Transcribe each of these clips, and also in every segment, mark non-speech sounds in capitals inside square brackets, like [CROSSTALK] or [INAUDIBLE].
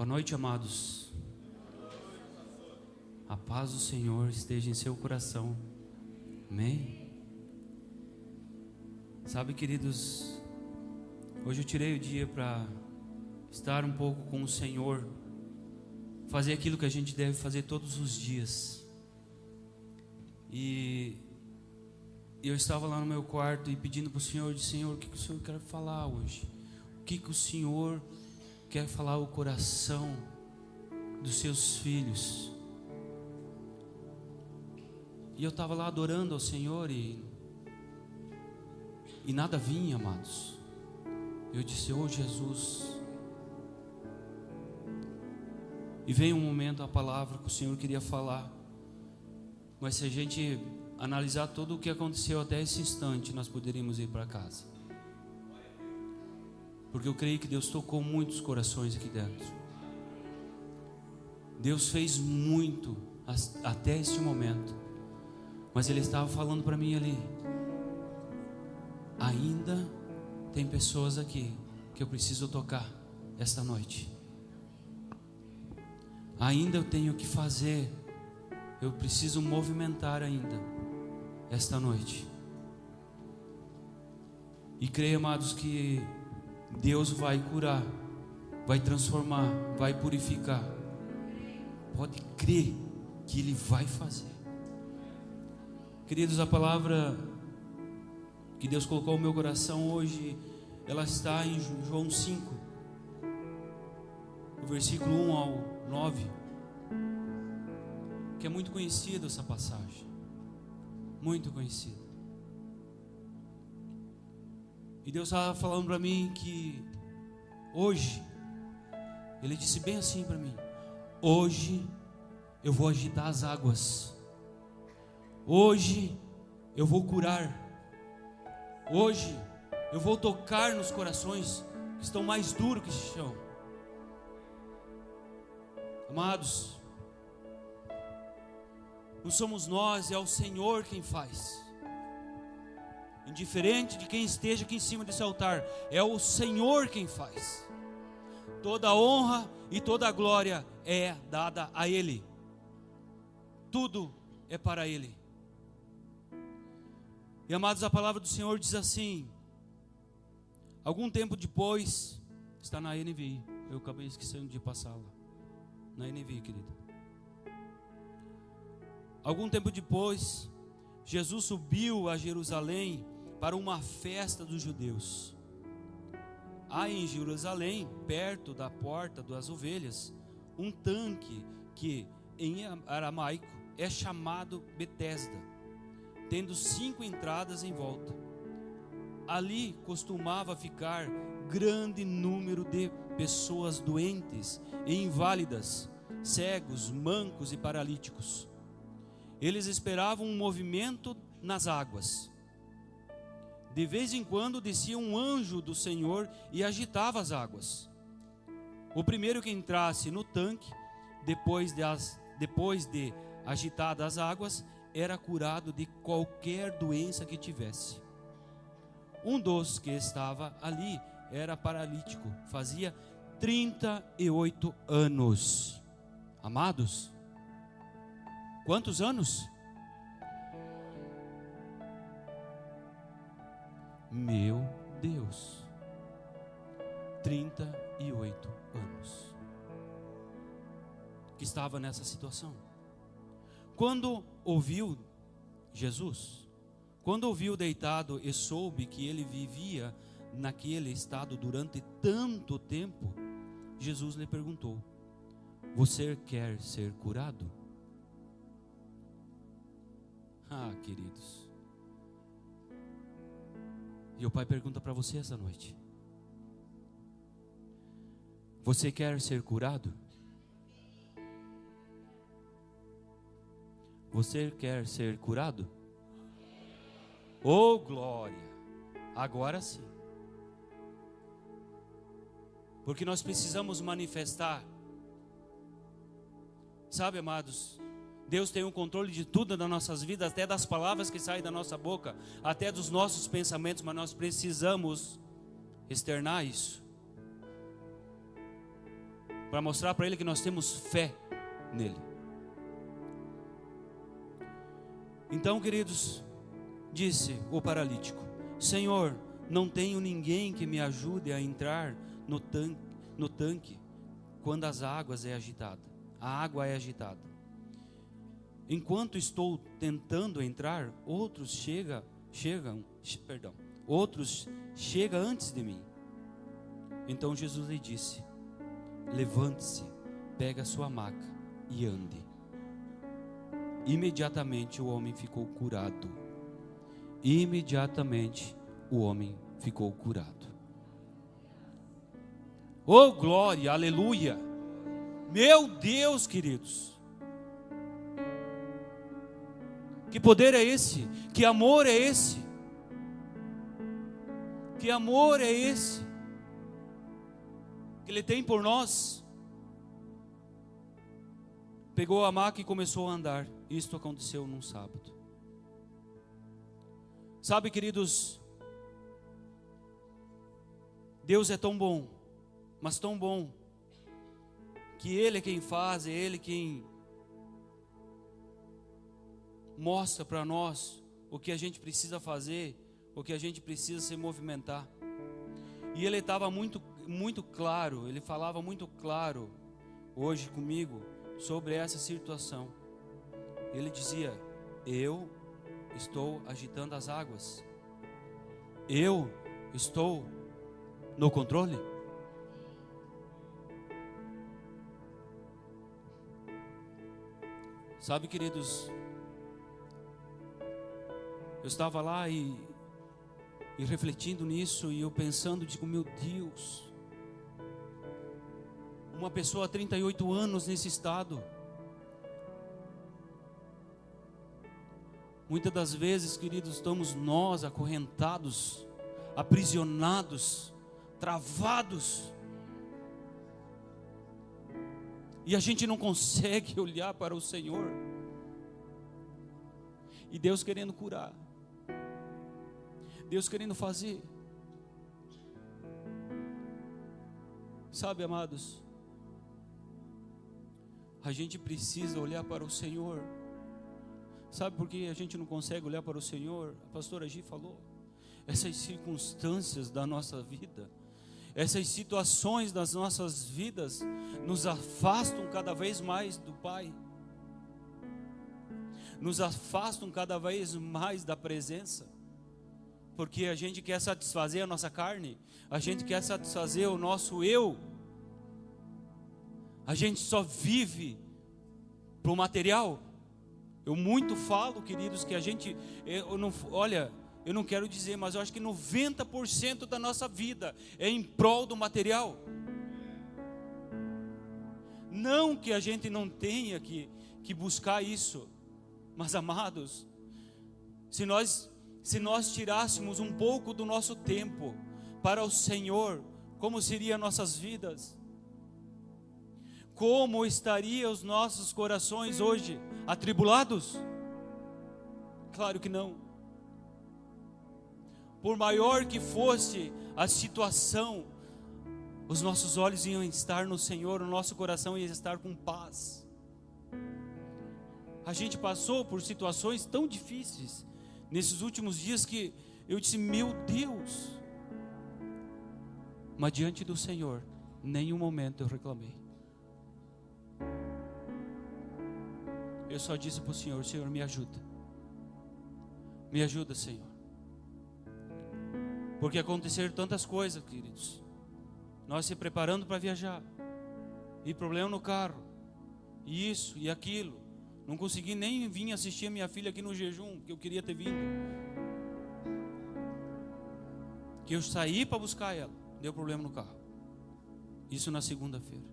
Boa noite, amados. A paz do Senhor esteja em seu coração. Amém. Sabe, queridos, hoje eu tirei o dia para estar um pouco com o Senhor, fazer aquilo que a gente deve fazer todos os dias. E eu estava lá no meu quarto e pedindo para o Senhor, de Senhor, o que, que o Senhor quer falar hoje? O que, que o Senhor quer falar ao coração dos seus filhos? E eu estava lá adorando ao Senhor e, e nada vinha, amados. Eu disse, oh Jesus. E veio um momento, a palavra que o Senhor queria falar. Mas se a gente analisar tudo o que aconteceu até esse instante, nós poderíamos ir para casa. Porque eu creio que Deus tocou muitos corações aqui dentro. Deus fez muito até este momento. Mas Ele estava falando para mim ali. Ainda tem pessoas aqui que eu preciso tocar esta noite. Ainda eu tenho que fazer. Eu preciso movimentar ainda esta noite. E creio, amados, que Deus vai curar, vai transformar, vai purificar. Pode crer que Ele vai fazer. Queridos, a palavra que Deus colocou no meu coração hoje, ela está em João 5, no versículo 1 ao 9, que é muito conhecida essa passagem muito conhecido. E Deus estava falando para mim que hoje, Ele disse bem assim para mim: hoje eu vou agitar as águas, hoje eu vou curar, hoje eu vou tocar nos corações que estão mais duros que esse chão. Amados, não somos nós, é o Senhor quem faz. Indiferente de quem esteja aqui em cima desse altar, é o Senhor quem faz. Toda a honra e toda a glória é dada a Ele. Tudo é para Ele. E amados, a palavra do Senhor diz assim: algum tempo depois, está na NVI, eu acabei esquecendo de passá-la. Na NVI, querida. Algum tempo depois, Jesus subiu a Jerusalém para uma festa dos judeus. Há em Jerusalém, perto da porta das ovelhas, um tanque que em aramaico é chamado Betesda, tendo cinco entradas em volta. Ali costumava ficar grande número de pessoas doentes e inválidas, cegos, mancos e paralíticos eles esperavam um movimento nas águas. De vez em quando descia um anjo do Senhor e agitava as águas. O primeiro que entrasse no tanque, depois de, as, depois de agitadas as águas, era curado de qualquer doença que tivesse. Um dos que estava ali era paralítico, fazia 38 anos. Amados, Quantos anos? Meu Deus. 38 anos. Que estava nessa situação. Quando ouviu Jesus, quando ouviu deitado e soube que ele vivia naquele estado durante tanto tempo, Jesus lhe perguntou: Você quer ser curado? Ah, queridos. E o Pai pergunta para você essa noite: Você quer ser curado? Você quer ser curado? Oh, glória! Agora sim. Porque nós precisamos manifestar. Sabe, amados, Deus tem o controle de tudo das nossas vidas, até das palavras que saem da nossa boca, até dos nossos pensamentos, mas nós precisamos externar isso. para mostrar para ele que nós temos fé nele. Então, queridos, disse o paralítico: Senhor, não tenho ninguém que me ajude a entrar no tanque, no tanque quando as águas é agitada. A água é agitada. Enquanto estou tentando entrar, outros chega, chegam, perdão, outros chegam antes de mim. Então Jesus lhe disse: Levante-se, pegue a sua maca e ande. Imediatamente o homem ficou curado. Imediatamente o homem ficou curado. Oh glória, aleluia! Meu Deus, queridos. Que poder é esse? Que amor é esse? Que amor é esse? Que Ele tem por nós. Pegou a maca e começou a andar. Isto aconteceu num sábado. Sabe, queridos, Deus é tão bom, mas tão bom, que Ele é quem faz, é Ele quem mostra para nós o que a gente precisa fazer, o que a gente precisa se movimentar. E ele estava muito, muito claro, ele falava muito claro hoje comigo sobre essa situação. Ele dizia: Eu estou agitando as águas, eu estou no controle. Sabe, queridos, eu estava lá e, e refletindo nisso, e eu pensando, digo, meu Deus, uma pessoa há 38 anos nesse estado. Muitas das vezes, queridos, estamos nós acorrentados, aprisionados, travados. E a gente não consegue [LAUGHS] olhar para o Senhor. E Deus querendo curar. Deus querendo fazer. Sabe, amados, a gente precisa olhar para o Senhor. Sabe por que a gente não consegue olhar para o Senhor? A pastora Gi falou. Essas circunstâncias da nossa vida, essas situações das nossas vidas, nos afastam cada vez mais do Pai, nos afastam cada vez mais da presença porque a gente quer satisfazer a nossa carne, a gente quer satisfazer o nosso eu. A gente só vive para o material. Eu muito falo, queridos, que a gente, eu não, olha, eu não quero dizer, mas eu acho que 90% da nossa vida é em prol do material. Não que a gente não tenha que, que buscar isso, mas amados, se nós se nós tirássemos um pouco do nosso tempo para o Senhor, como seriam nossas vidas? Como estariam os nossos corações hoje? Atribulados? Claro que não. Por maior que fosse a situação, os nossos olhos iam estar no Senhor, o nosso coração ia estar com paz. A gente passou por situações tão difíceis, nesses últimos dias que eu disse: Meu Deus. Mas diante do Senhor, nenhum momento eu reclamei. Eu só disse para o Senhor: Senhor, me ajuda. Me ajuda, Senhor. Porque aconteceram tantas coisas, queridos. Nós se preparando para viajar. E problema no carro. E isso e aquilo. Não consegui nem vir assistir a minha filha aqui no jejum, que eu queria ter vindo. Que eu saí para buscar ela, deu problema no carro. Isso na segunda-feira.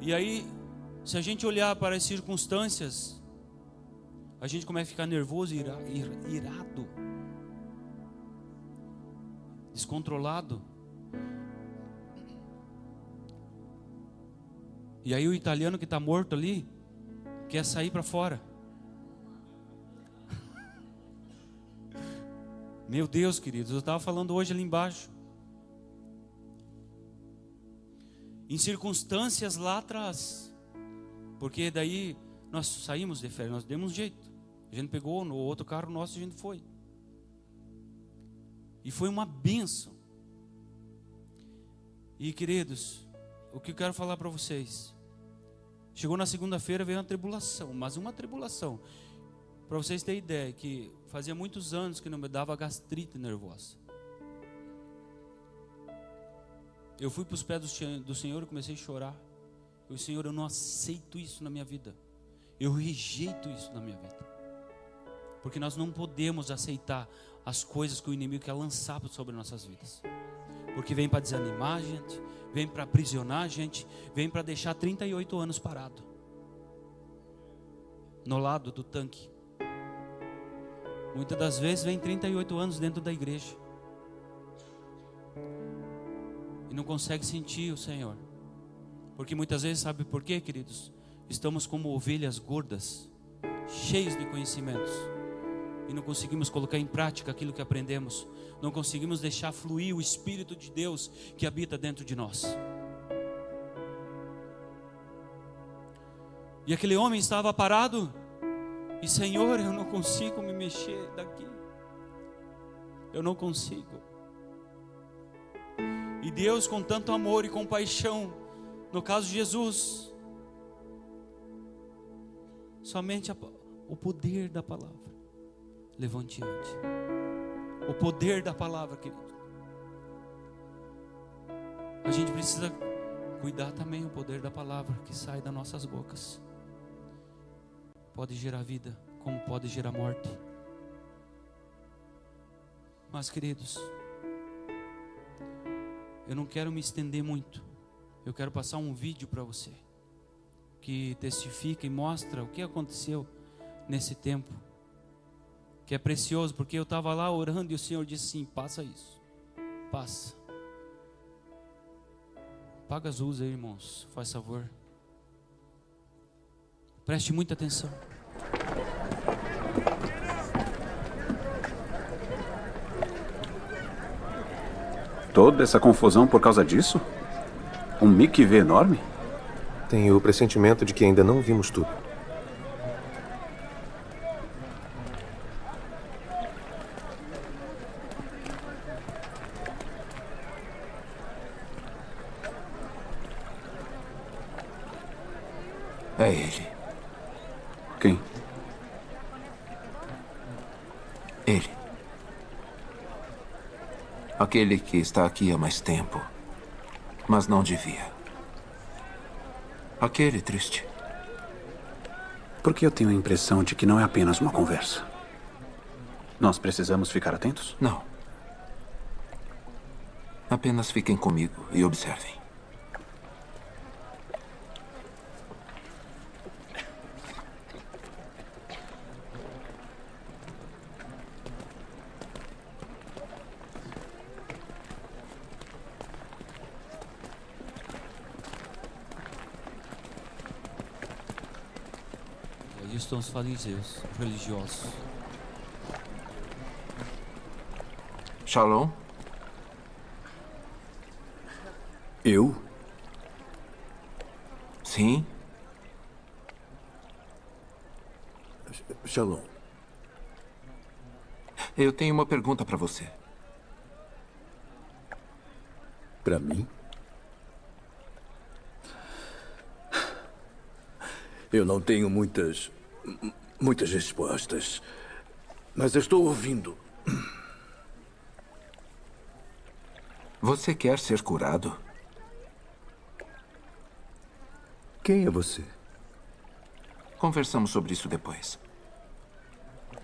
E aí, se a gente olhar para as circunstâncias, a gente começa a ficar nervoso, ira, irado, descontrolado. E aí o italiano que está morto ali quer sair para fora. [LAUGHS] Meu Deus, queridos, eu estava falando hoje ali embaixo. em circunstâncias lá atrás. Porque daí nós saímos de férias, nós demos um jeito. A gente pegou no outro carro nosso e a gente foi. E foi uma benção. E queridos, o que eu quero falar para vocês. Chegou na segunda-feira, veio uma tribulação, mas uma tribulação. Para vocês terem ideia, que fazia muitos anos que não me dava gastrite nervosa. Eu fui para os pés do Senhor e comecei a chorar. Eu, Senhor, eu não aceito isso na minha vida. Eu rejeito isso na minha vida. Porque nós não podemos aceitar as coisas que o inimigo quer lançar sobre nossas vidas. Porque vem para desanimar a gente, vem para aprisionar a gente, vem para deixar 38 anos parado no lado do tanque. Muitas das vezes vem 38 anos dentro da igreja e não consegue sentir o Senhor. Porque muitas vezes, sabe por quê, queridos? Estamos como ovelhas gordas, cheios de conhecimentos, e não conseguimos colocar em prática aquilo que aprendemos, não conseguimos deixar fluir o Espírito de Deus que habita dentro de nós. E aquele homem estava parado, e Senhor, eu não consigo me mexer daqui, eu não consigo. E Deus, com tanto amor e compaixão, no caso de Jesus, somente a, o poder da palavra levante ante. O poder da palavra, querido. A gente precisa cuidar também o poder da palavra que sai das nossas bocas. Pode gerar vida, como pode gerar morte. Mas, queridos, eu não quero me estender muito. Eu quero passar um vídeo para você que testifica e mostra o que aconteceu nesse tempo que é precioso, porque eu estava lá orando e o Senhor disse assim: passa isso, passa. Paga as luzes aí, irmãos, faz favor. Preste muita atenção. Toda essa confusão por causa disso? Um Mickey V enorme? Tenho o pressentimento de que ainda não vimos tudo. É ele. Quem? Ele. Aquele que está aqui há mais tempo, mas não devia. Aquele triste. Porque eu tenho a impressão de que não é apenas uma conversa. Nós precisamos ficar atentos? Não. Apenas fiquem comigo e observem. Estão os fariseus religiosos. Shalom? Eu? Sim. Shalom. Eu tenho uma pergunta para você. Para mim? Eu não tenho muitas muitas respostas. Mas eu estou ouvindo. Você quer ser curado? Quem é você? Conversamos sobre isso depois.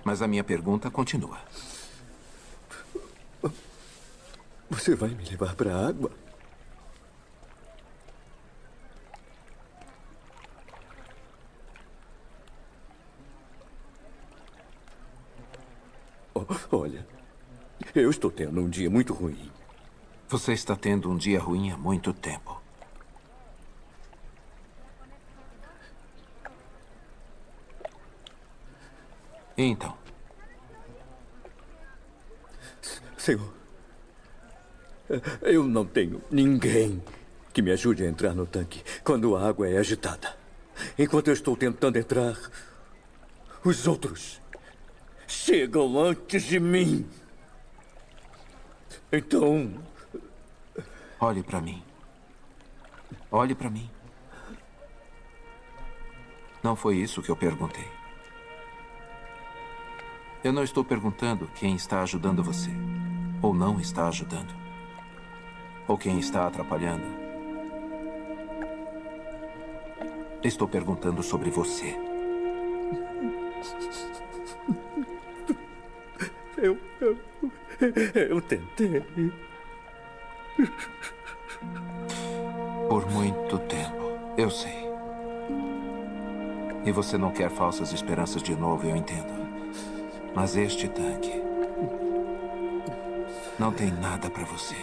Mas a minha pergunta continua. Você vai me levar para a água? Olha, eu estou tendo um dia muito ruim. Você está tendo um dia ruim há muito tempo. Então. Senhor, eu não tenho ninguém. que me ajude a entrar no tanque quando a água é agitada. Enquanto eu estou tentando entrar, os outros chegam antes de mim. Então. Olhe para mim. Olhe para mim. Não foi isso que eu perguntei. Eu não estou perguntando quem está ajudando você, ou não está ajudando, ou quem está atrapalhando. Estou perguntando sobre você. Eu. Eu, eu tentei. Por muito tempo, eu sei. E você não quer falsas esperanças de novo, eu entendo. Mas este tanque não tem nada para você.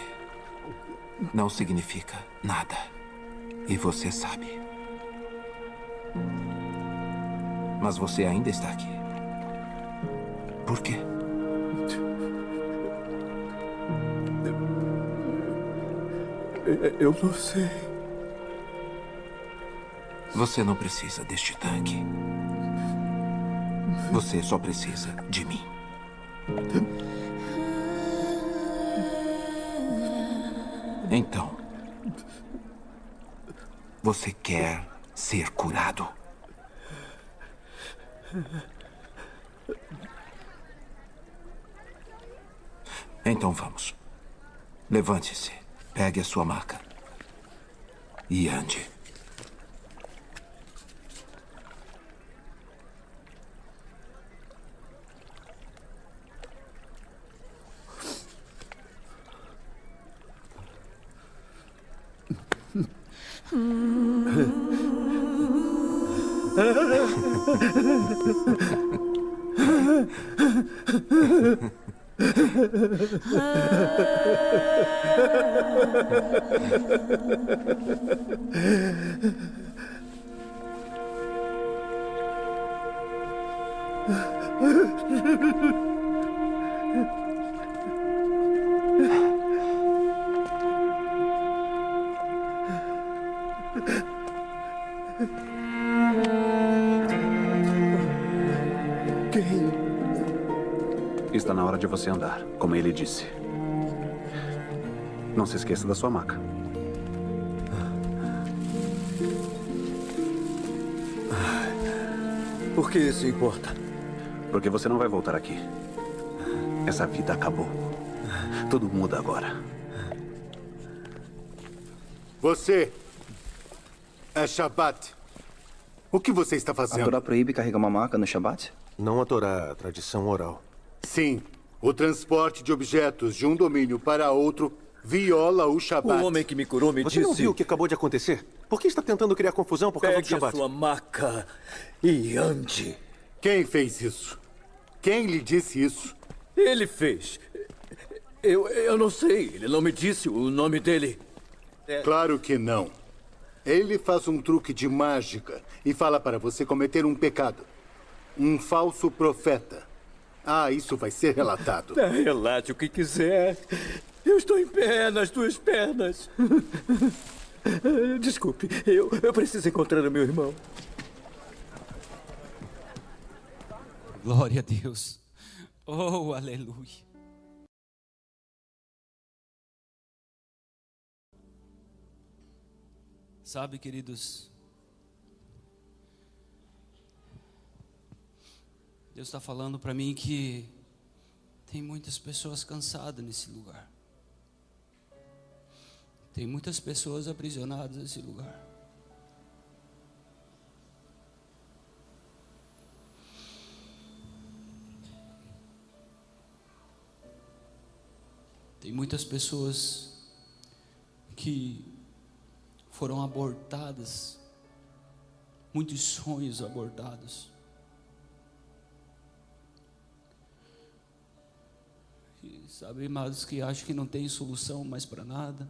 Não significa nada. E você sabe. Mas você ainda está aqui. Por quê? Eu não sei. Você não precisa deste tanque. Você só precisa de mim. Então, você quer ser curado? Então vamos. Levante-se, pegue a sua maca e ande. [LAUGHS] Yeah. Está na hora de você andar, como ele disse. Não se esqueça da sua maca. Por que isso importa? Porque você não vai voltar aqui. Essa vida acabou. Tudo muda agora. Você é Shabat. O que você está A fazendo? Torá proíbe carregar uma maca no Shabat? Não a Torá, a tradição oral. Sim, o transporte de objetos de um domínio para outro viola o O Shabat. homem que me curou me Você disse. não viu o que acabou de acontecer? Por que está tentando criar confusão por causa do Pegue a Shabat? sua maca e ande. Quem fez isso? Quem lhe disse isso? Ele fez. Eu, eu não sei. Ele não me disse o nome dele. Claro que não. Ele faz um truque de mágica e fala para você cometer um pecado. Um falso profeta. Ah, isso vai ser relatado. Ah, [LAUGHS] Relate o que quiser. Eu estou em pé nas duas pernas. Desculpe, eu, eu preciso encontrar o meu irmão. Glória a Deus. Oh, aleluia. Sabe, queridos, Deus está falando para mim que tem muitas pessoas cansadas nesse lugar. Tem muitas pessoas aprisionadas nesse lugar. Tem muitas pessoas que foram abortadas, muitos sonhos abortados. sabe, amados, que acham que não tem solução mais para nada.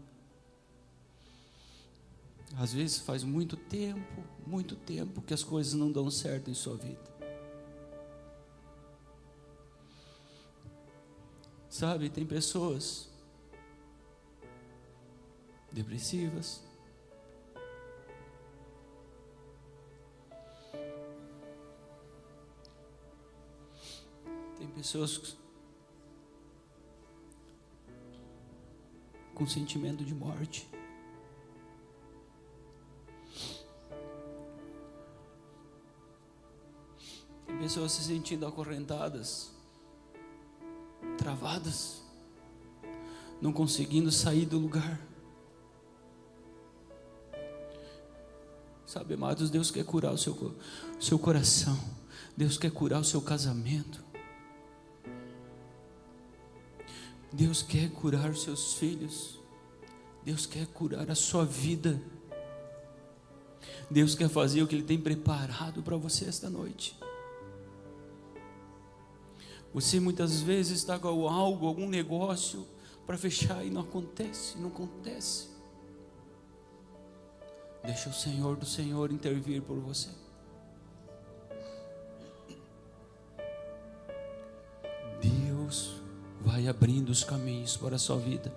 Às vezes faz muito tempo, muito tempo que as coisas não dão certo em sua vida. Sabe, tem pessoas depressivas, tem pessoas com sentimento de morte. Tem pessoas se sentindo acorrentadas, travadas, não conseguindo sair do lugar. Sabe, amados, Deus quer curar o seu, seu coração, Deus quer curar o seu casamento, Deus quer curar os seus filhos, Deus quer curar a sua vida, Deus quer fazer o que Ele tem preparado para você esta noite. Você muitas vezes está com algo, algum negócio para fechar e não acontece, não acontece. Deixa o Senhor do Senhor intervir por você. Vai abrindo os caminhos para a sua vida.